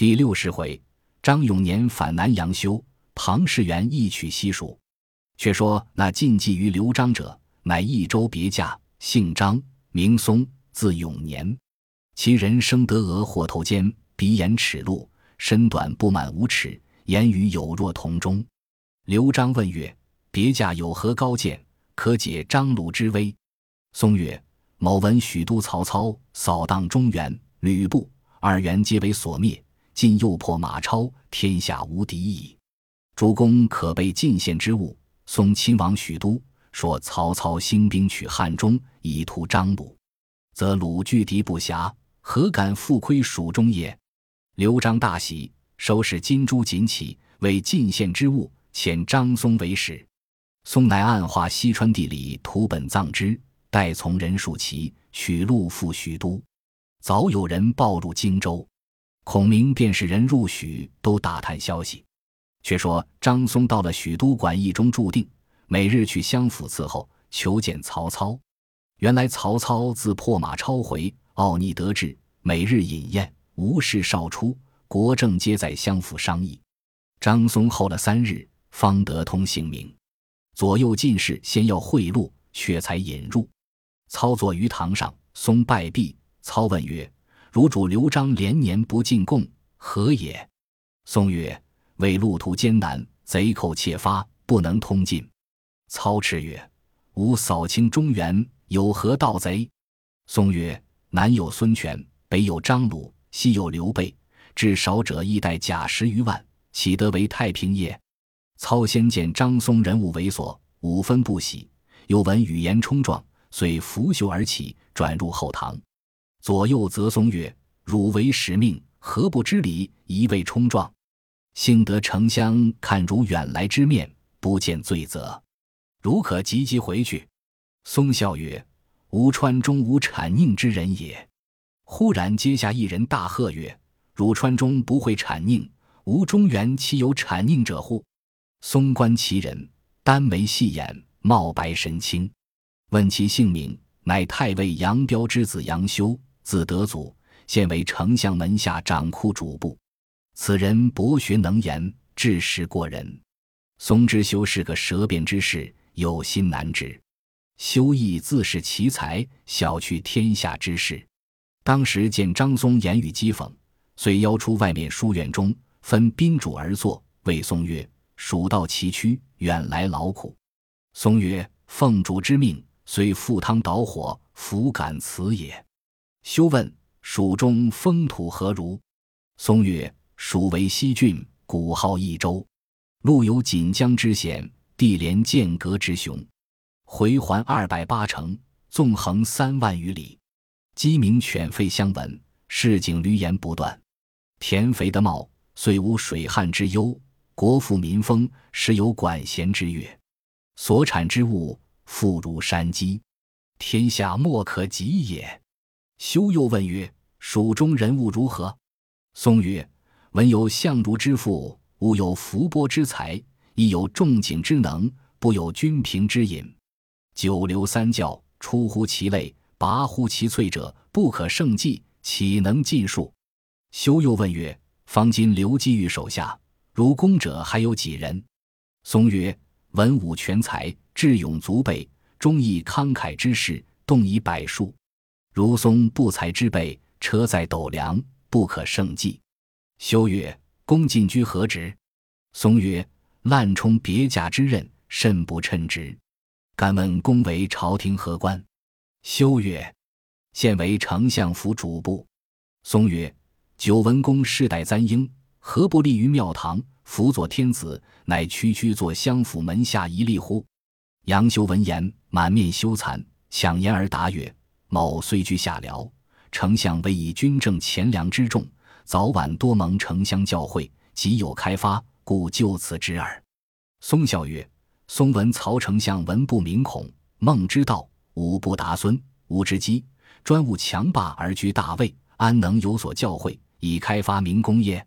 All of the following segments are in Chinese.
第六十回，张永年反南阳修，庞士元一曲西蜀。却说那进计于刘璋者，乃益州别驾，姓张，名松，字永年。其人生得额或头尖，鼻眼齿露，身短不满五尺，言语有若铜钟。刘璋问曰：“别驾有何高见，可解张鲁之危？”松曰：“某闻许都曹操扫荡中原、吕布二袁，皆为所灭。”今又破马超，天下无敌矣。主公可备进献之物。送亲往许都，说曹操兴兵取汉中，以图张鲁，则鲁拒敌不暇，何敢复窥蜀中也？刘璋大喜，收拾金珠锦旗，为进献之物，遣张松为使。松乃暗画西川地里图本藏之，待从人数齐，取路赴许都。早有人报入荆州。孔明便是人入许，都打探消息。却说张松到了许都馆驿中驻定，每日去相府伺候，求见曹操。原来曹操自破马超回，奥逆得志，每日饮宴，无事少出，国政皆在相府商议。张松候了三日，方得通姓名。左右进士先要贿赂，却才引入。操坐于堂上，松拜毕，操问曰。如主刘璋连年不进贡，何也？松曰：“为路途艰难，贼寇窃发，不能通进。”操斥曰：“吾扫清中原，有何盗贼？”松曰：“南有孙权，北有张鲁，西有刘备，至少者亦带甲十余万，岂得为太平也？”操先见张松人物猥琐，五分不喜，又闻语言冲撞，遂拂袖而起，转入后堂。左右则松曰：“汝为使命，何不知礼，一味冲撞？幸得丞相看汝远来之面，不见罪责，汝可急急回去。”松笑曰：“吾川中无谄佞之人也。”忽然阶下一人大喝曰：“汝川中不会谄佞，吾中原岂有谄佞者乎？”松观其人，单眉细眼，貌白神清，问其姓名，乃太尉杨彪之子杨修。字德祖，现为丞相门下掌库主簿。此人博学能言，智识过人。松之修是个舌辩之士，有心难治。修亦自恃奇才，小觑天下之事。当时见张松言语讥讽，遂邀出外面书院中，分宾主而坐，谓松曰：“蜀道崎岖，远来劳苦。”松曰：“奉主之命，虽赴汤蹈火，弗敢辞也。”休问蜀中风土何如？松曰：“蜀为西郡，古号益州，路有锦江之险，地连剑阁之雄，回环二百八城，纵横三万余里，鸡鸣犬吠相闻，市井闾阎不断。田肥的茂，虽无水旱之忧；国富民丰，时有管弦之乐。所产之物，富如山积，天下莫可及也。”修又问曰：“蜀中人物如何？”松曰：“文有相如之父，武有伏波之才，亦有仲景之能，不有君平之隐。九流三教，出乎其类，拔乎其萃者，不可胜计，岂能尽数？”修又问曰：“方今刘基于手下，如公者还有几人？”松曰：“文武全才，智勇足备，忠义慷慨之士，动以百数。”如松不才之辈，车载斗量，不可胜计。修曰：“公进居何职？”松曰：“滥充别驾之任，甚不称职。敢问公为朝廷何官？”修曰：“现为丞相府主簿。”松曰：“久闻公世代簪缨，何不立于庙堂，辅佐天子，乃区区坐相府门下一吏乎？”杨修闻言，满面羞惭，抢言而答曰：某虽居下僚，丞相为以军政钱粮之重，早晚多蒙丞相教诲，极有开发，故就此之耳。松笑曰：“松闻曹丞相文不明孔，孟之道，武不达孙，吴之基，专务强霸而居大位，安能有所教诲，以开发民工业？”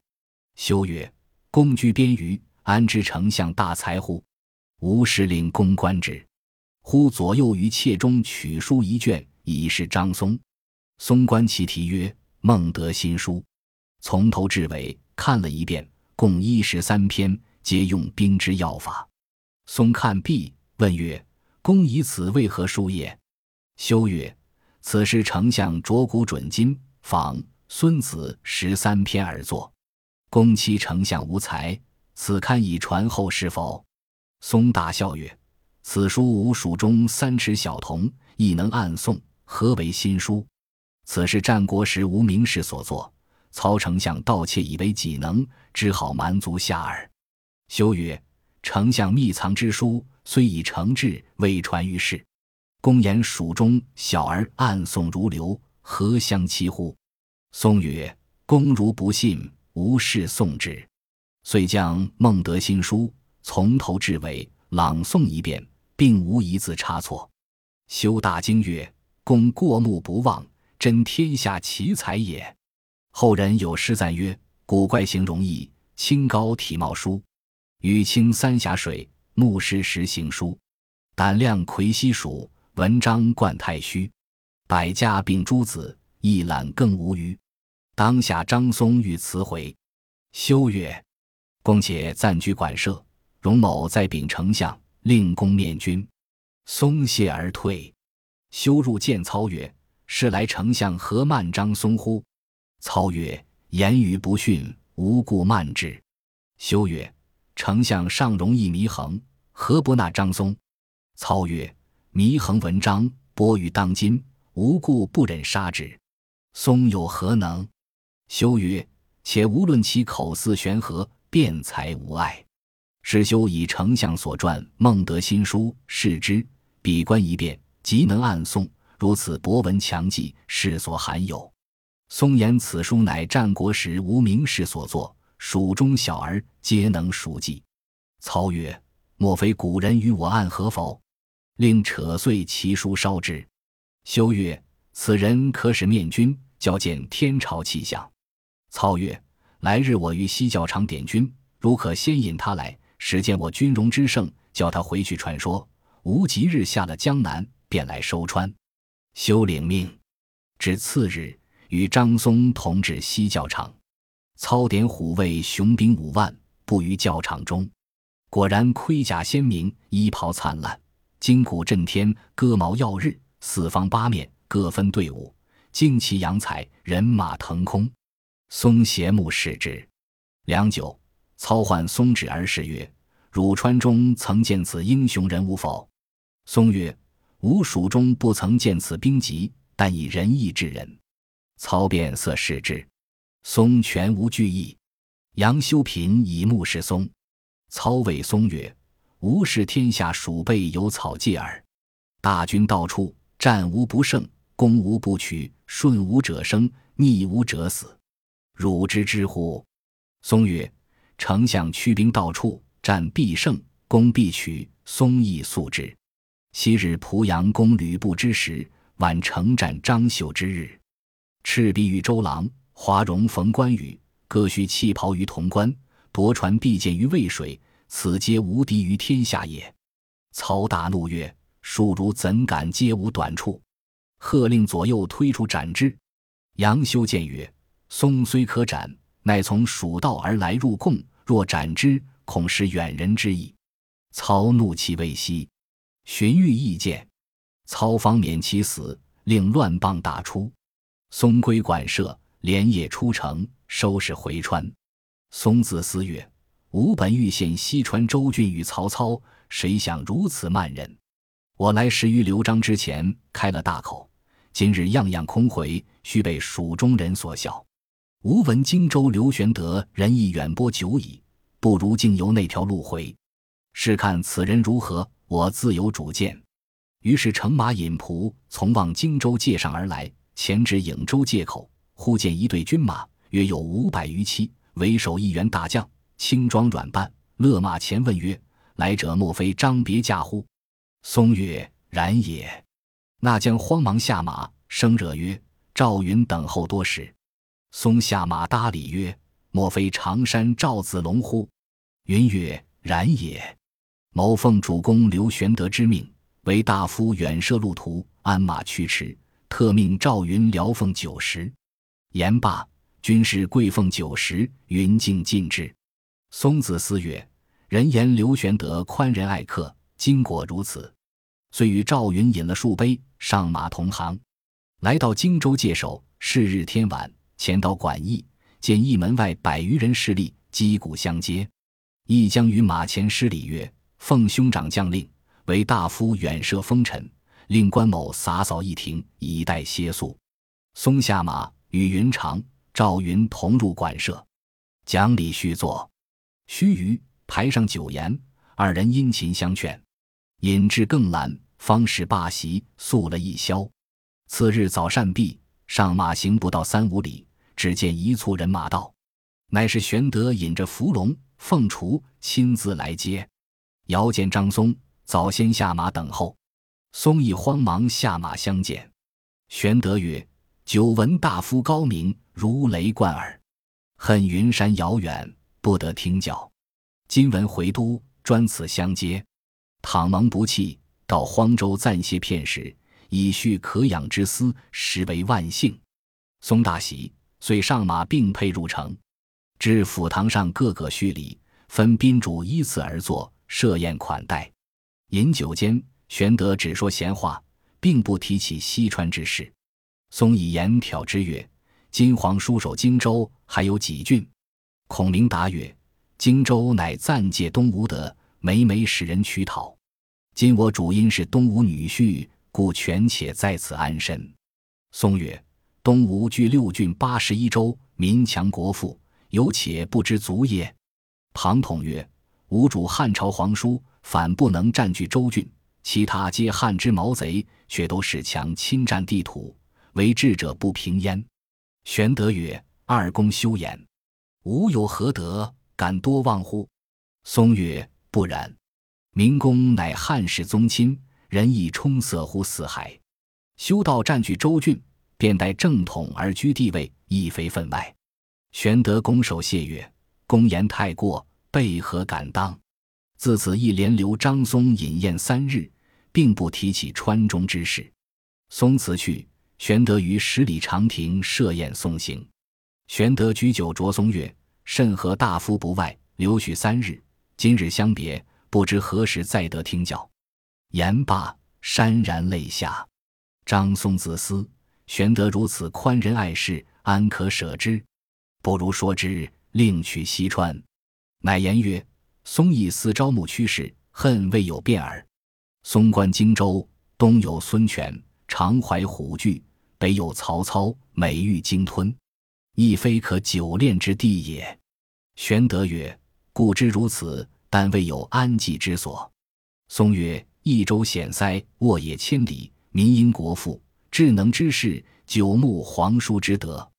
修曰：“公居边隅，安知丞相大才乎？吾使领公观之。忽左右于妾中取书一卷。”已是张松，松观其题曰：“孟德新书，从头至尾看了一遍，共一十三篇，皆用兵之要法。松看毕，问曰：“公以此为何书也？”修曰：“此是丞相酌古准今，仿孙子十三篇而作。公期丞相无才，此堪以传后世否？”松大笑曰：“此书吾蜀中三尺小童，亦能暗诵，何为新书？此是战国时无名士所作。曹丞相盗窃以为己能，只好蛮族下耳。”修曰：“丞相秘藏之书，虽已成志，未传于世。公言蜀中小儿暗诵如流，何相欺乎？”松曰：“公如不信，无事诵之。”遂将孟德新书从头至尾朗诵一遍，并无一字差错。修大惊曰：“公过目不忘，真天下奇才也。”后人有诗赞曰：“古怪形容易，清高体貌殊。雨清三峡水，木石石行书。胆量魁西蜀，文章冠太虚。百家并诸子，一览更无余。”当下张松欲辞回，修曰：“公且暂居馆舍，容某再禀丞相，令公面君。”松谢而退。修入见操曰：“是来丞相何慢张松乎？”操曰：“言语不逊，无故慢之。”修曰：“丞相尚容易祢衡，何不纳张松？”操曰：“祢衡文章播于当今，无故不忍杀之。松有何能？”修曰：“且无论其口似悬河，辩才无碍。师修以丞相所传《孟德新书》视之，比观一遍，即能暗诵。如此博闻强记，世所罕有。松言此书乃战国时无名氏所作，蜀中小儿皆能熟记。”操曰：“莫非古人与我暗合否？令扯碎其书烧之。”修曰：“此人可使面君，教见天朝气象。”操曰：“来日我于西教场点军，如可先引他来，使见我军容之盛，叫他回去传说。吾即日下了江南，便来收川。”休领命。至次日，与张松同至西教场，操点虎卫雄兵五万布于教场中，果然盔甲鲜明，衣袍灿烂，金鼓震天，戈矛耀日，四方八面各分队伍，旌旗扬彩，人马腾空。松斜目视之，良久，操唤松止而视曰：“汝川中曾见此英雄人物否？”松曰：“吾蜀中不曾见此兵籍，但以仁义治人。”操变色视之，松全无惧意。杨修平以目视松，操谓松曰：“吾视天下鼠辈有草芥耳。大军到处，战无不胜，攻无不取，顺无者生，逆无者死。”汝知之乎？松曰：“丞相驱兵到处，战必胜，攻必取。松亦素之。昔日濮阳攻吕布之时，宛城战张绣之日，赤壁遇周郎，华容逢关羽，各须弃袍于潼关，夺船必见于渭水，此皆无敌于天下也。”操大怒曰：“庶如怎敢皆无短处？”喝令左右推出斩之。杨修谏曰：松虽可斩，乃从蜀道而来入贡，若斩之，恐失远人之意。操怒气未息，荀彧意见，操方免其死，令乱棒打出。松归馆舍，连夜出城，收拾回川。松自思曰：“吾本欲献西川州郡与曹操，谁想如此慢人？我来时于刘璋之前开了大口，今日样样空回，须被蜀中人所笑。”吾闻荆州刘玄德仁义远播久矣，不如径由那条路回，试看此人如何。我自有主见。于是乘马引仆从望荆州界上而来，前至颍州界口，忽见一队军马，约有五百余骑，为首一员大将，轻装软扮，勒马前问曰：“来者莫非张别驾乎？”松曰：“然也。”那将慌忙下马，声惹曰：“赵云等候多时。”松下马搭礼曰：“莫非常山赵子龙乎？”云曰：“然也。某奉主公刘玄德之命，为大夫远涉路途，鞍马驱驰，特命赵云聊奉酒食。”言罢，军士跪奉九十，云敬尽至。松子思曰：“人言刘玄德宽仁爱客，今果如此。”遂与赵云饮了数杯，上马同行，来到荆州界首。是日天晚，前到馆驿，见驿门外百余人势力，击鼓相接。驿将于马前施礼曰：“奉兄长将令，为大夫远涉风尘，令关某洒扫一庭，以待歇宿。”松下马，与云长、赵云同入馆舍，讲礼叙坐。须臾，排上酒言，二人殷勤相劝，饮至更阑，方始罢席，宿了一宵。次日早膳毕。上马行不到三五里，只见一簇人马到，乃是玄德引着伏龙、凤雏亲自来接。遥见张松早先下马等候，松亦慌忙下马相见。玄德曰：“久闻大夫高明，如雷贯耳，恨云山遥远，不得听教。今闻回都，专此相接。倘蒙不弃，到荒州暂歇片时。”以叙可养之思，实为万幸。松大喜，遂上马并辔入城，至府堂上，各个叙礼，分宾主依次而坐，设宴款待。饮酒间，玄德只说闲话，并不提起西川之事。松以言挑之曰：“金皇叔守荆州，还有几郡？”孔明答曰：“荆州乃暂借东吴的，每每使人取讨。今我主因是东吴女婿。”故权且在此安身。松曰：“东吴据六郡八十一州，民强国富，有且不知足也。”庞统曰：“吾主汉朝皇叔，反不能占据州郡，其他皆汉之毛贼，却都使强侵占地土，为智者不平焉。”玄德曰：“二公休言，吾有何德，敢多望乎？”松曰：“不然，明公乃汉室宗亲。”人亦充塞乎四海，修道占据州郡，便待正统而居地位，亦非分外。玄德拱手谢曰：“公言太过，备何敢当？”自此一连留张松饮宴三日，并不提起川中之事。松辞去，玄德于十里长亭设宴送行。玄德举酒酌松曰：“甚和大夫不外，留许三日，今日相别，不知何时再得听教。”言罢，潸然泪下。张松自思：玄德如此宽仁爱士，安可舍之？不如说之，另取西川。乃言曰：“松亦思招募趋势，恨未有变耳。松观荆州，东有孙权，常怀虎踞；北有曹操，美欲鲸吞，亦非可久恋之地也。”玄德曰：“故知如此，但未有安济之所。”松曰。益州险塞，沃野千里，民因国富，智能之士，久慕皇叔之德。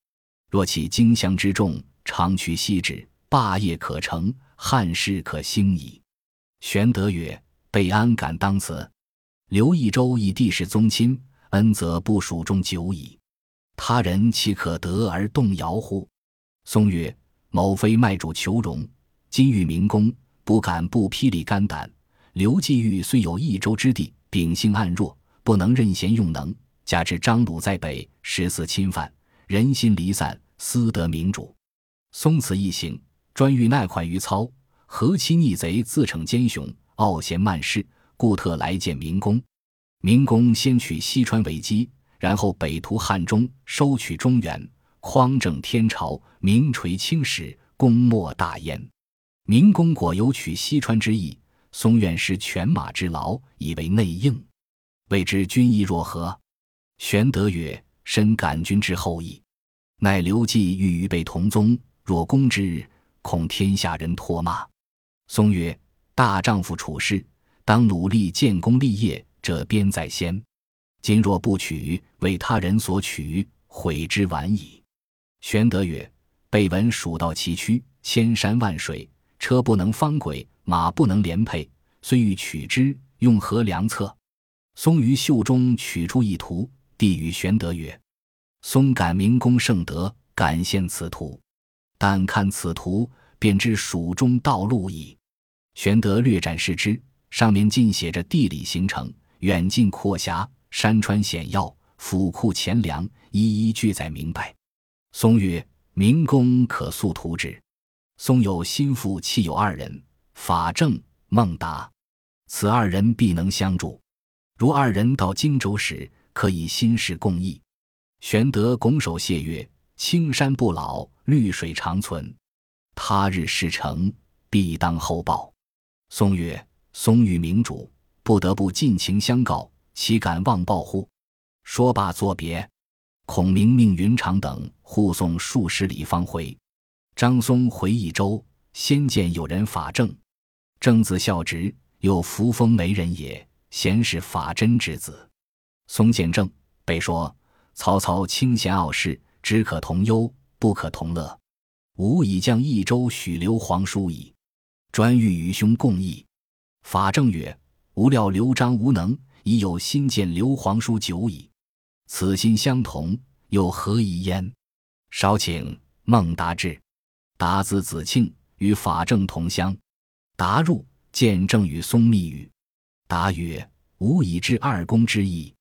若其荆襄之众，长驱西至，霸业可成，汉室可兴矣。玄德曰：“备安敢当此？刘益州以地势宗亲，恩泽不蜀中久矣。他人岂可得而动摇乎？”松曰：“某非卖主求荣，今遇明公，不敢不披礼肝胆。”刘季玉虽有益州之地，秉性暗弱，不能任贤用能。加之张鲁在北，十四侵犯，人心离散，私得明主。松此一行，专欲纳款于操，何其逆贼，自逞奸雄，傲贤慢士，故特来见明公。明公先取西川为基，然后北图汉中，收取中原，匡正天朝，名垂青史，功莫大焉。明公果有取西川之意。松愿施犬马之劳，以为内应。未知君意若何？玄德曰：“深感君之厚意。乃刘季欲与备同宗，若攻之日，恐天下人唾骂。”松曰：“大丈夫处世，当努力建功立业，这边在先。今若不取，为他人所取，悔之晚矣。”玄德曰：“备闻蜀道崎岖，千山万水，车不能方轨。”马不能连配，虽欲取之，用何良策？松于袖中取出一图，递与玄德曰：“松感明公圣德，感献此图。但看此图，便知蜀中道路矣。”玄德略展视之，上面尽写着地理形成，远近阔狭，山川险要，府库钱粮，一一俱载明白。松曰：“明公可速图之。松有心腹妻有二人，法正、孟达，此二人必能相助。如二人到荆州时，可以心事共议。玄德拱手谢曰：“青山不老，绿水长存。他日事成，必当厚报。”松曰：“松与明主，不得不尽情相告，岂敢忘报乎？”说罢作别。孔明命云长等护送数十里方回。张松回益州，先见有人法正，正字孝直，又扶风媒人也，贤是法真之子。松见正，备说：“曹操清贤傲世，只可同忧，不可同乐。吾已将益州许刘皇叔矣，专欲与兄共议。”法正曰：“吾料刘璋无能，已有心见刘皇叔久矣。”此心相同，又何疑焉？少请孟达至。达子子庆，与法正同乡。达入，见正与松密语。达曰：“吾已知二公之意，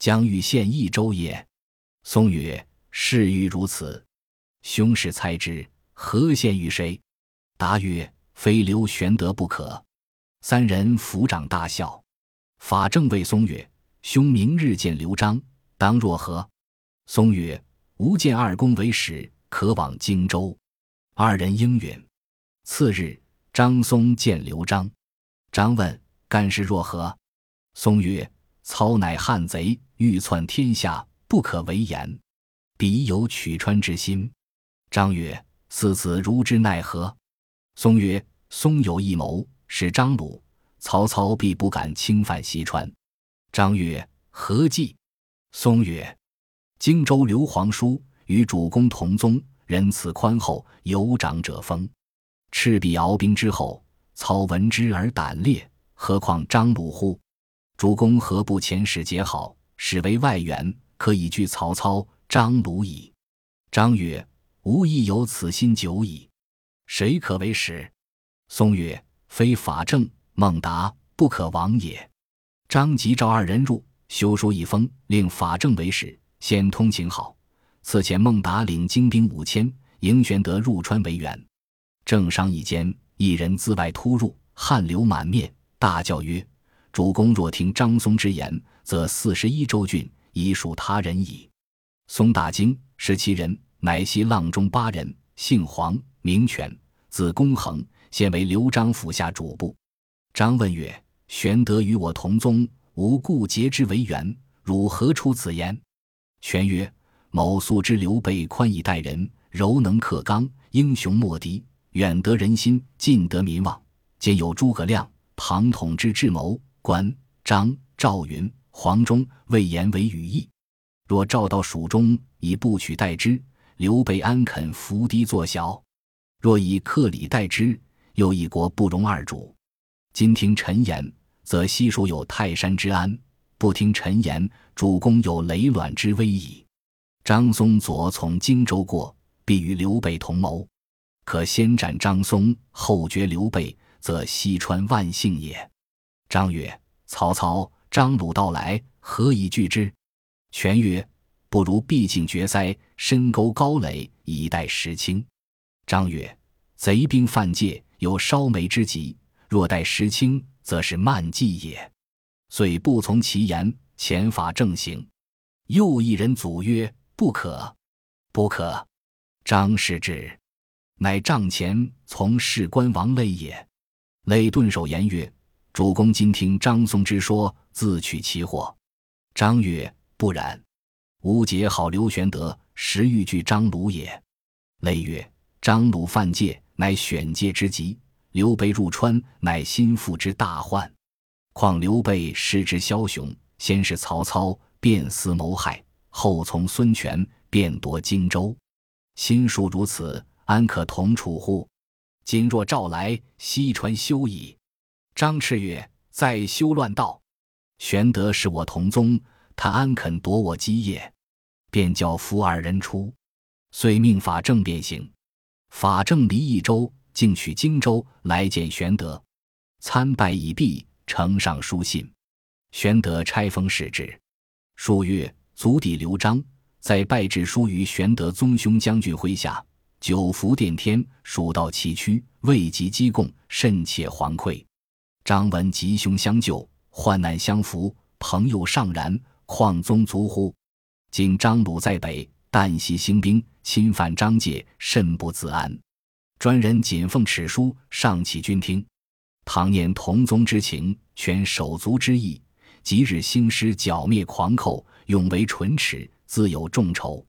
将欲献益州也。”松曰：“事欲如此，兄是猜之，何献于谁？”答曰：“非刘玄德不可。”三人抚掌大笑。法正谓松曰：“兄明日见刘璋。”当若何？松曰：“吾见二公为使，可往荆州。”二人应允。次日，张松见刘璋。张问：“干事若何？”松曰：“操乃汉贼，欲篡天下，不可为言。彼有取川之心。”张曰：“四子如之奈何？”松曰：“松有一谋，使张鲁、曹操必不敢侵犯西川。”张曰：“何计？”松曰：“荆州刘皇叔与主公同宗，仁慈宽厚，有长者风。赤壁鏖兵之后，操闻之而胆裂，何况张鲁乎？主公何不遣使结好，使为外援，可以拒曹操、张鲁矣？”张曰：“吾亦有此心久矣。谁可为使？”松曰：“非法正、孟达不可往也。”张即召二人入。修书一封，令法正为使，先通情好，赐遣孟达领精兵五千，迎玄德入川为援。正商议间，一人自外突入，汗流满面，大叫曰：“主公若听张松之言，则四十一州郡已属他人矣。”松大惊，十七人，乃系阆中八人，姓黄，名权，字公衡，现为刘璋府下主簿。张问曰：“玄德与我同宗。”吾故结之为缘，汝何出此言？玄曰：“某素知刘备宽以待人，柔能克刚，英雄莫敌，远得人心，近得民望。兼有诸葛亮、庞统之智谋，关张赵云、黄忠、魏延为羽翼。若召到蜀中，以不取代之，刘备安肯伏低作小？若以克礼待之，又一国不容二主。今听臣言。”则西蜀有泰山之安，不听臣言，主公有雷卵之危矣。张松左从荆州过，必与刘备同谋，可先斩张松，后绝刘备，则西川万幸也。张曰：“曹操、张鲁到来，何以拒之？”权曰：“不如闭境绝塞，深沟高垒，以待时清。”张曰：“贼兵犯界，有烧眉之急，若待时清。”则是慢计也，遂不从其言，遣法正行。又一人阻曰：“不可，不可！”张氏之，乃帐前从事官王累也。累顿首言曰：“主公今听张松之说，自取其祸。”张曰：“不然，吾结好刘玄德，实欲拒张鲁也。”累曰：“张鲁犯界，乃选界之极。”刘备入川，乃心腹之大患。况刘备失之枭雄，先是曹操，便思谋害；后从孙权，便夺荆州。心术如此，安可同处乎？今若召来，西川休矣。张赤曰：“在修乱道。玄德是我同宗，他安肯夺我基业？”便叫夫二人出，遂命法正便行。法正离益州。竟取荆州来见玄德，参拜已毕，呈上书信。玄德拆封视之，书曰：“足弟刘璋在拜至书于玄德宗兄将军麾下，久服殿天，蜀道崎岖，未及积贡，甚且惶愧。张闻吉凶相救，患难相扶，朋友尚然，况宗族乎？今张鲁在北，旦夕兴兵，侵犯张界，甚不自安。专人谨奉敕书，上启君听。唐念同宗之情，全手足之义。即日兴师剿灭狂寇，永为唇齿，自有众筹。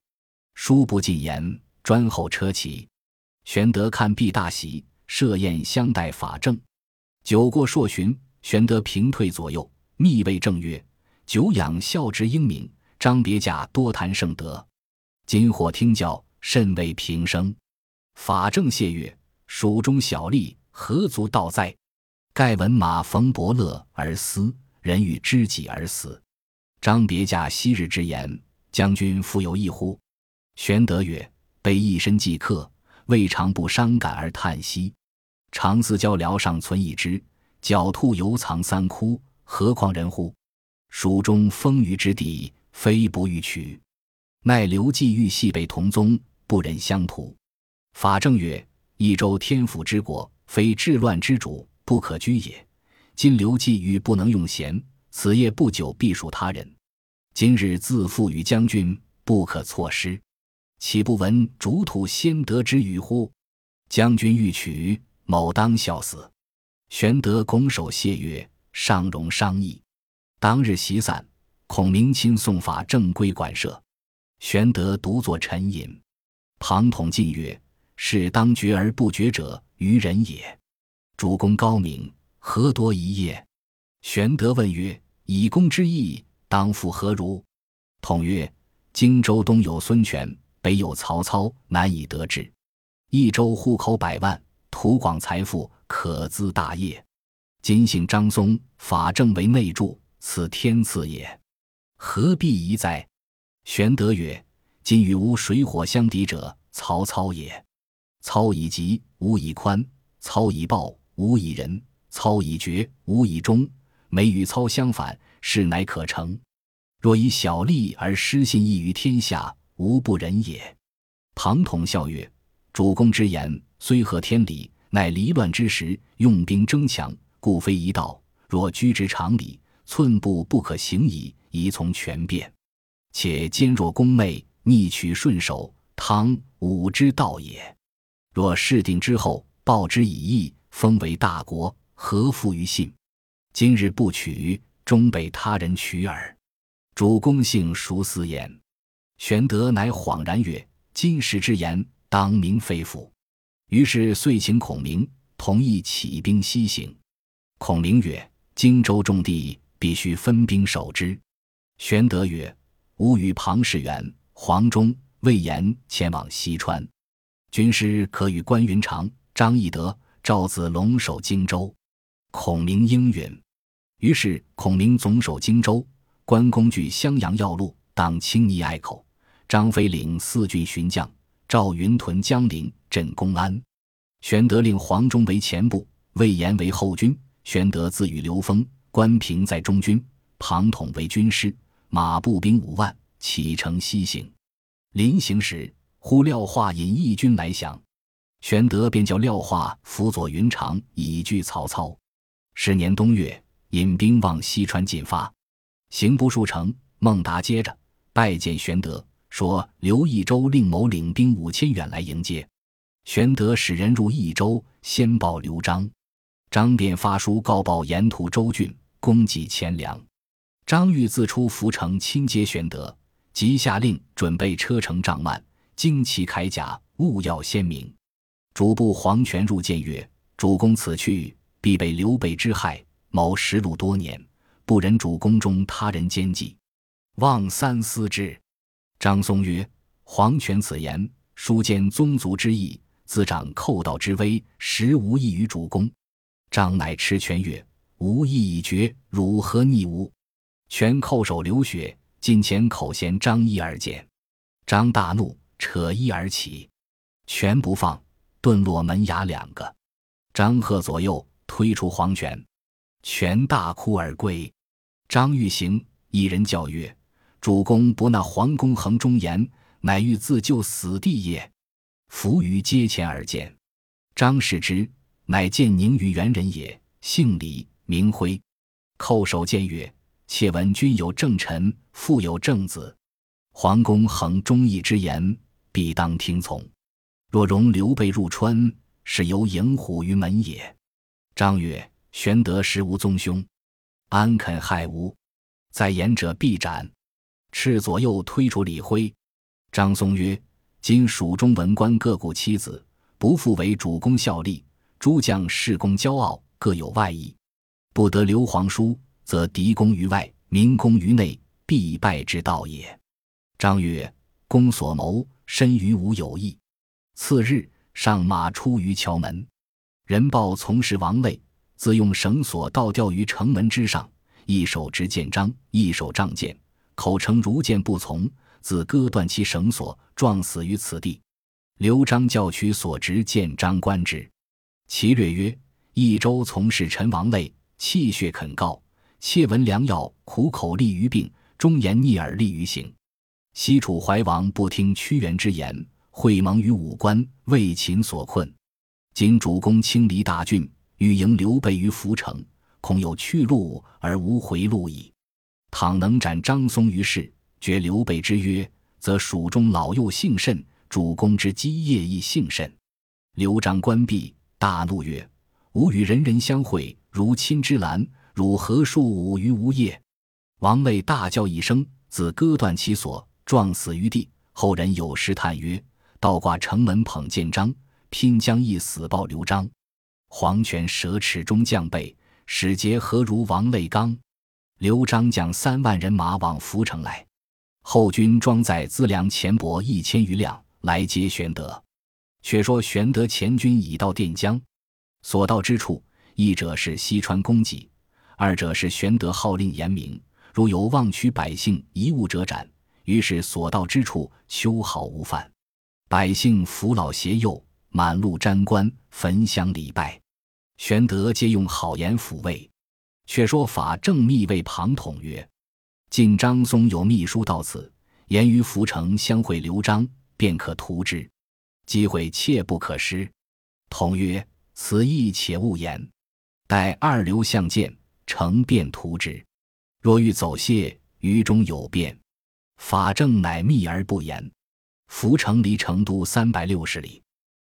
书不尽言，专候车骑。玄德看毕大喜，设宴相待法正。酒过数巡，玄德平退左右，密谓正曰：“久仰孝直英明，张别驾多谈圣德，今获听教，甚为平生。”法正谢曰：“蜀中小吏何足道哉？盖闻马逢伯乐而思，人与知己而死。张别驾昔日之言，将军复有异乎？”玄德曰：“备一身寄客，未尝不伤感而叹息。”长思交辽尚存一只，狡兔犹藏三窟，何况人乎？蜀中风雨之地，非不欲取。奈刘季欲系北同宗，不忍相图。法正曰：“益州天府之国，非治乱之主，不可居也。今刘季欲不能用贤，此业不久必属他人。今日自负于将军，不可错失。岂不闻主土先得之语乎？将军欲取。”某当笑死。玄德拱手谢曰：“尚容商议。”当日席散，孔明亲送法正归馆舍，玄德独坐沉吟。庞统进曰：“事当决而不决者，愚人也。主公高明，何多疑也？”玄德问曰：“以公之意，当复何如？”统曰：“荆州东有孙权，北有曹操，难以得志。益州户口百万。”土广财富，可资大业。今幸张松、法正为内助，此天赐也，何必疑哉？玄德曰：“今与吾水火相敌者，曹操也。操以急，吾以宽；操以暴，吾以仁；操以绝，吾以忠。每与操相反，事乃可成。若以小利而失信义于天下，吾不仁也。”庞统笑曰：“主公之言。”虽合天理，乃离乱之时，用兵争强，故非一道。若居之常理，寸步不可行矣。宜从权变，且坚若宫妹，逆取顺守，汤武之道也。若事定之后，报之以义，封为大国，何负于信？今日不取，终被他人取耳。主公姓孰思言？玄德乃恍然曰：“今时之言，当明非否？”于是遂请孔明同意起兵西行。孔明曰：“荆州重地，必须分兵守之。”玄德曰：“吾与庞士元、黄忠、魏延前往西川，军师可与关云长、张翼德、赵子龙守荆州。”孔明应允。于是孔明总守荆州，关公据襄阳要路，当青泥隘口；张飞领四郡巡将。赵云屯江陵镇公安，玄德令黄忠为前部，魏延为后军。玄德自与刘封、关平在中军，庞统为军师，马步兵五万，启程西行。临行时，忽廖化引义军来降，玄德便叫廖化辅佐云长以拒曹操。是年冬月，引兵往西川进发，行不数城，孟达接着拜见玄德。说刘益州令某领兵五千远来迎接，玄德使人入益州，先报刘璋，张便发书告报沿途州郡，供给钱粮。张玉自出涪城亲接玄德，即下令准备车乘帐幔，旌旗铠甲，务要鲜明。主簿黄权入见曰：“主公此去，必被刘备之害。某识路多年，不忍主公中他人奸计，望三思之。”张松曰：“黄权此言，书见宗族之意，自长寇盗之威，实无益于主公。”张乃持权曰：“吾意已决，汝何逆吾？”权叩首流血，近前口衔张衣而见。张大怒，扯衣而起，全不放，顿落门牙两个。张贺左右，推出黄权，全大哭而归。张欲行，一人叫曰。主公不纳黄公衡忠言，乃欲自救死地也。伏于阶前而见。张视之，乃建宁于元人也，姓李，明辉。叩首见曰：“妾闻君有正臣，父有正子。皇公恒忠义之言，必当听从。若容刘备入川，是犹迎虎于门也。”张曰：“玄德实无宗兄，安肯害吾？在言者必斩。”斥左右推出李辉。张松曰：“今蜀中文官各顾妻子，不复为主公效力。诸将士功骄傲，各有外意。”不得刘皇叔，则敌攻于外，民攻于内，必败之道也。张曰：“公所谋，深于吾有异。”次日，上马出于桥门，人报从事王累，自用绳索倒吊于城门之上，一手执剑章，一手仗剑，口称如剑不从，自割断其绳索，撞死于此地。刘璋教取所执剑章观之，其略曰：“益州从事陈王累。”气血肯告，窃闻良药苦口利于病，忠言逆耳利于行。西楚怀王不听屈原之言，会盟于武关，为秦所困。今主公清离大郡，欲迎刘备于涪城，恐有去路而无回路矣。倘能斩张松于市，绝刘备之约，则蜀中老幼幸甚，主公之基业亦幸甚。刘璋关闭，大怒曰：“吾与人人相会。”如亲之兰，汝何数吾于无业？王累大叫一声，自割断其所，撞死于地。后人有诗叹曰：“倒挂城门捧剑章，拼将一死报刘璋。黄泉蛇齿中将背，使节何如王累刚？”刘璋将三万人马往涪城来，后军装载资粮钱帛一千余辆来接玄德。却说玄德前军已到垫江，所到之处。一者是西川公给，二者是玄德号令严明，如有妄取百姓遗物者斩。于是所到之处，秋毫无犯。百姓扶老携幼，满路瞻观，焚香礼拜。玄德皆用好言抚慰。却说法正密谓庞统曰：“晋张松有秘书到此，言于涪城相会刘璋，便可图之。机会切不可失。”统曰：“此意且勿言。”待二流相见，成便图之。若欲走谢，于中有变。法正乃密而不言。涪城离成都三百六十里。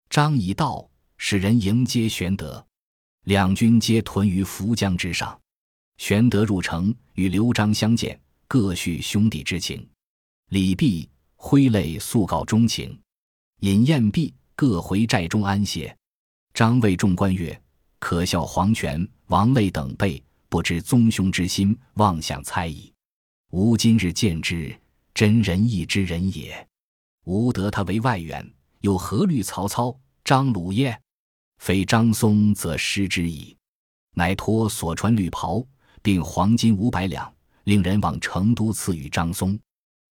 张仪到，使人迎接玄德。两军皆屯于涪江之上。玄德入城，与刘璋相见，各叙兄弟之情。礼毕，挥泪诉告衷情。饮宴毕，各回寨中安歇。张谓众官曰。可笑黄权、王累等辈不知宗兄之心，妄想猜疑。吾今日见之，真仁义之人也。吾得他为外援，又何虑曹操、张鲁耶？非张松，则失之矣。乃托所传绿袍，并黄金五百两，令人往成都赐予张松。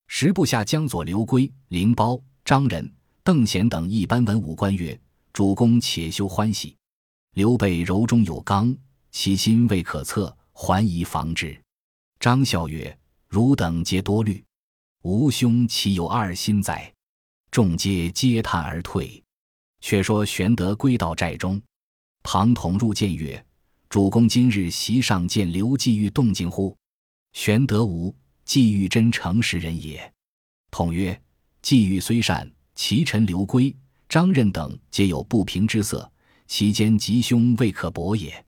时部下江左刘珪、凌苞、张仁、邓贤等一般文武官曰：“主公且休欢喜。”刘备柔中有刚，其心未可测，还宜防之。张孝曰：“汝等皆多虑，吾兄岂有二心哉？”众皆嗟叹而退。却说玄德归到寨中，庞统入见曰：“主公今日席上见刘季玉动静乎？”玄德无，季玉真诚实人也。统曰：“季玉虽善，其臣刘珪、张任等皆有不平之色。”其间吉凶未可博也。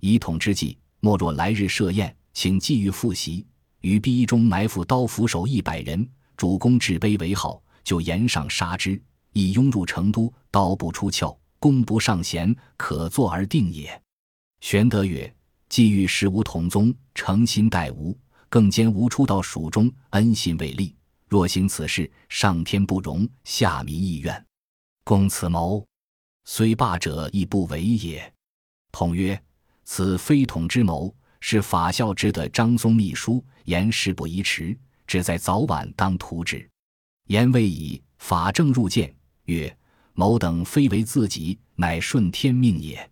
以统之计，莫若来日设宴，请季玉复席，于逼中埋伏刀斧手一百人，主公置碑为号，就沿上杀之，以拥入成都，刀不出鞘，弓不上弦，可坐而定也。玄德曰：“季玉实无同宗，诚心待吾，更兼吾出到蜀中，恩信未立。若行此事，上天不容，下民亦怨。公此谋。”虽霸者亦不为也。统曰：“此非统之谋，是法孝之的张松秘书，言事不宜迟，只在早晚当图之。”言未已，法正入见，曰：“某等非为自己，乃顺天命也。”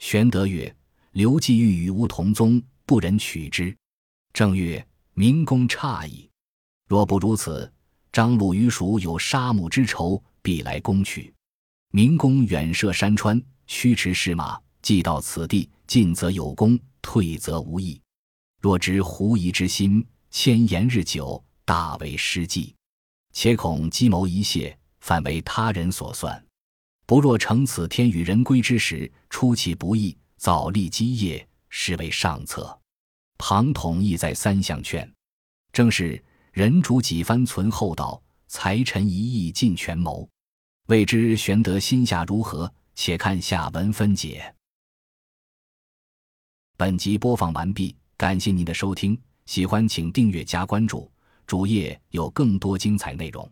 玄德曰：“刘季玉与吾同宗，不忍取之。”正曰：“明公差矣。若不如此，张鲁与蜀有杀母之仇，必来攻取。”明公远涉山川，驱驰士马，既到此地，进则有功，退则无益。若知狐疑之心，迁延日久，大为失计。且恐计谋一泄，反为他人所算。不若乘此天与人归之时，出其不意，早立基业，实为上策。庞统亦在三项劝，正是人主几番存厚道，才臣一意尽权谋。未知玄德心下如何？且看下文分解。本集播放完毕，感谢您的收听，喜欢请订阅加关注，主页有更多精彩内容。